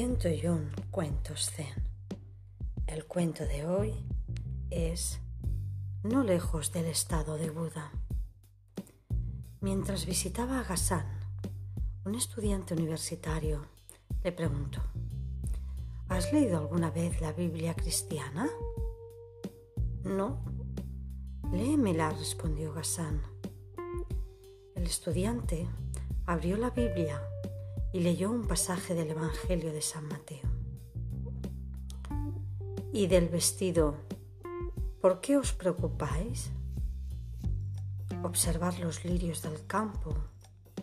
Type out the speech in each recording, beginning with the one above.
101 cuentos zen. El cuento de hoy es No lejos del estado de Buda. Mientras visitaba a Gassan, un estudiante universitario le preguntó, ¿Has leído alguna vez la Biblia cristiana? No. Léemela, respondió Gassan. El estudiante abrió la Biblia y leyó un pasaje del Evangelio de San Mateo. Y del vestido, ¿por qué os preocupáis? Observar los lirios del campo,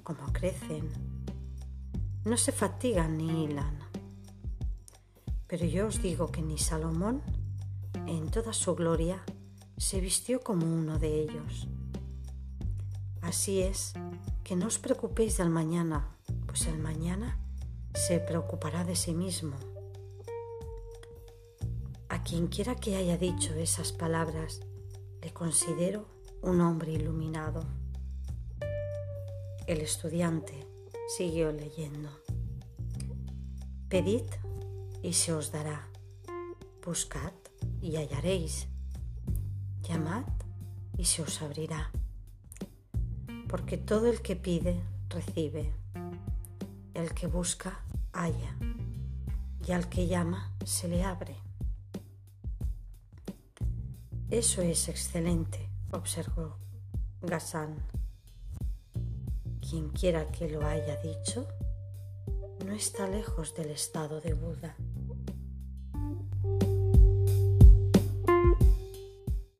cómo crecen. No se fatigan ni hilan. Pero yo os digo que ni Salomón, en toda su gloria, se vistió como uno de ellos. Así es, que no os preocupéis del mañana, pues el mañana se preocupará de sí mismo. A quien quiera que haya dicho esas palabras, le considero un hombre iluminado. El estudiante siguió leyendo. Pedid y se os dará. Buscad y hallaréis. Llamad y se os abrirá. Porque todo el que pide, recibe el que busca, halla, y al que llama, se le abre. Eso es excelente, observó Gassan. Quien quiera que lo haya dicho, no está lejos del estado de Buda.